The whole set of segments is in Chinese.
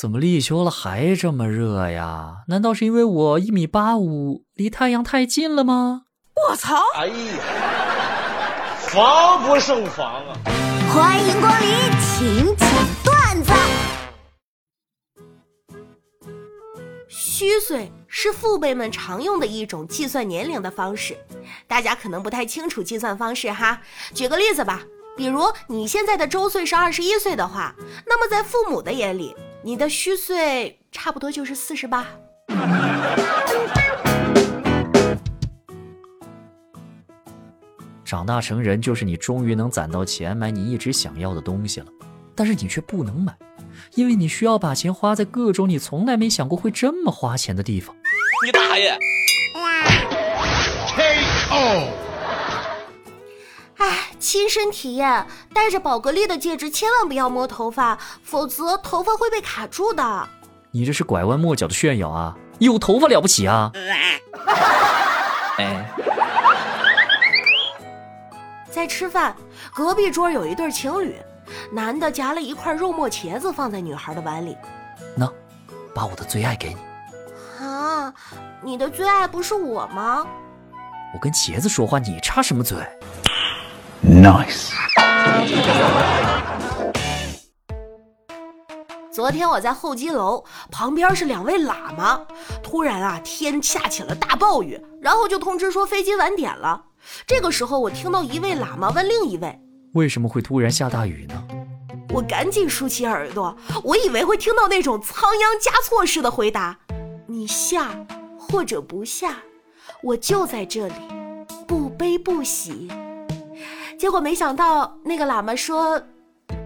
怎么立秋了还这么热呀？难道是因为我一米八五，离太阳太近了吗？我操！哎呀，防不胜防啊！欢迎光临请讲段子。虚岁是父辈们常用的一种计算年龄的方式，大家可能不太清楚计算方式哈。举个例子吧，比如你现在的周岁是二十一岁的话，那么在父母的眼里，你的虚岁差不多就是四十八。长大成人就是你终于能攒到钱买你一直想要的东西了，但是你却不能买，因为你需要把钱花在各种你从来没想过会这么花钱的地方。你大爷！KO。哎，亲身体验，戴着宝格丽的戒指千万不要摸头发，否则头发会被卡住的。你这是拐弯抹角的炫耀啊！有头发了不起啊？哎。在吃饭，隔壁桌有一对情侣，男的夹了一块肉末茄子放在女孩的碗里，那，把我的最爱给你。啊，你的最爱不是我吗？我跟茄子说话，你插什么嘴？Nice。昨天我在候机楼旁边是两位喇嘛，突然啊，天下起了大暴雨，然后就通知说飞机晚点了。这个时候，我听到一位喇嘛问另一位：“为什么会突然下大雨呢？”我赶紧竖起耳朵，我以为会听到那种仓央嘉措式的回答：“你下或者不下，我就在这里，不悲不喜。”结果没想到那个喇嘛说：“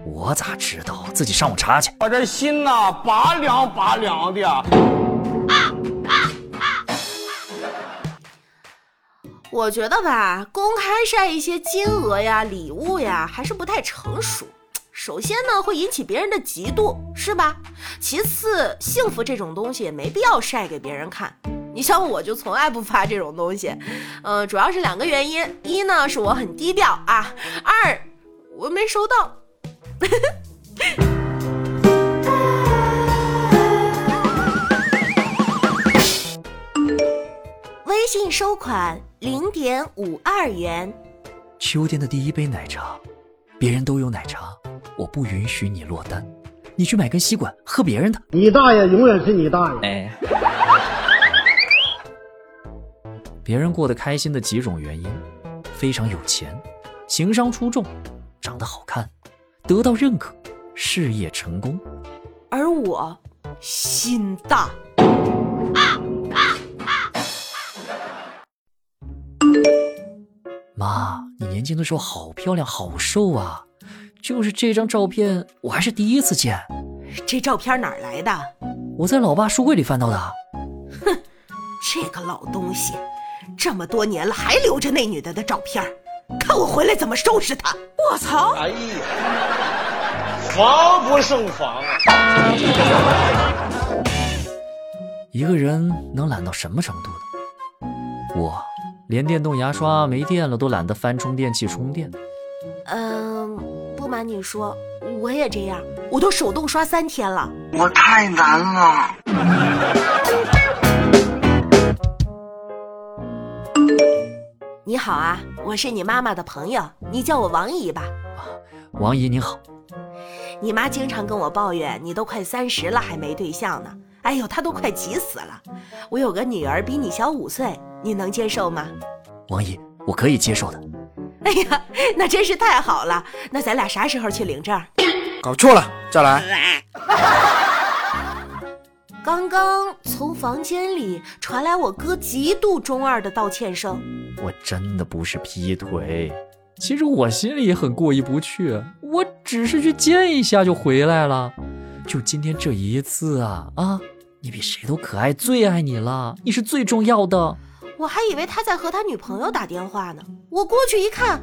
我咋知道？自己上网查去。”我这心呐，拔凉拔凉的。我觉得吧，公开晒一些金额呀、礼物呀，还是不太成熟。首先呢，会引起别人的嫉妒，是吧？其次，幸福这种东西也没必要晒给别人看。你像我就从来不发这种东西，嗯，主要是两个原因：一呢，是我很低调啊；二，我没收到。微信收款零点五二元。秋天的第一杯奶茶，别人都有奶茶，我不允许你落单。你去买根吸管喝别人的。你大爷永远是你大爷。哎。别人过得开心的几种原因：非常有钱，情商出众，长得好看，得到认可，事业成功。而我，心大。妈，你年轻的时候好漂亮，好瘦啊！就是这张照片，我还是第一次见。这照片哪儿来的？我在老爸书柜里翻到的。哼，这个老东西，这么多年了还留着那女的的照片，看我回来怎么收拾她！我操！哎呀，防不胜防啊！一个人能懒到什么程度呢？我。连电动牙刷没电了都懒得翻充电器充电。嗯，不瞒你说，我也这样，我都手动刷三天了。我太难了。你好啊，我是你妈妈的朋友，你叫我王姨吧。王姨你好。你妈经常跟我抱怨，你都快三十了还没对象呢。哎呦，她都快急死了。我有个女儿比你小五岁。你能接受吗，王姨？我可以接受的。哎呀，那真是太好了。那咱俩啥时候去领证？搞错了，再来。刚刚从房间里传来我哥极度中二的道歉声。我真的不是劈腿，其实我心里也很过意不去。我只是去见一下就回来了，就今天这一次啊啊！你比谁都可爱，最爱你了，你是最重要的。我还以为他在和他女朋友打电话呢，我过去一看，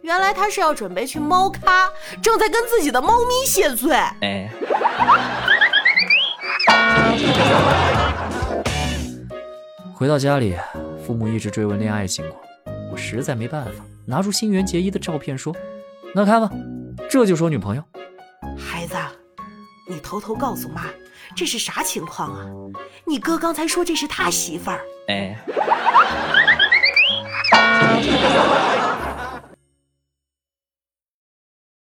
原来他是要准备去猫咖，正在跟自己的猫咪谢罪。哎，回到家里，父母一直追问恋爱情况，我实在没办法，拿出新垣结衣的照片说：“那看吧，这就是我女朋友。”孩子，你偷偷告诉妈，这是啥情况啊？你哥刚才说这是他媳妇儿。哎。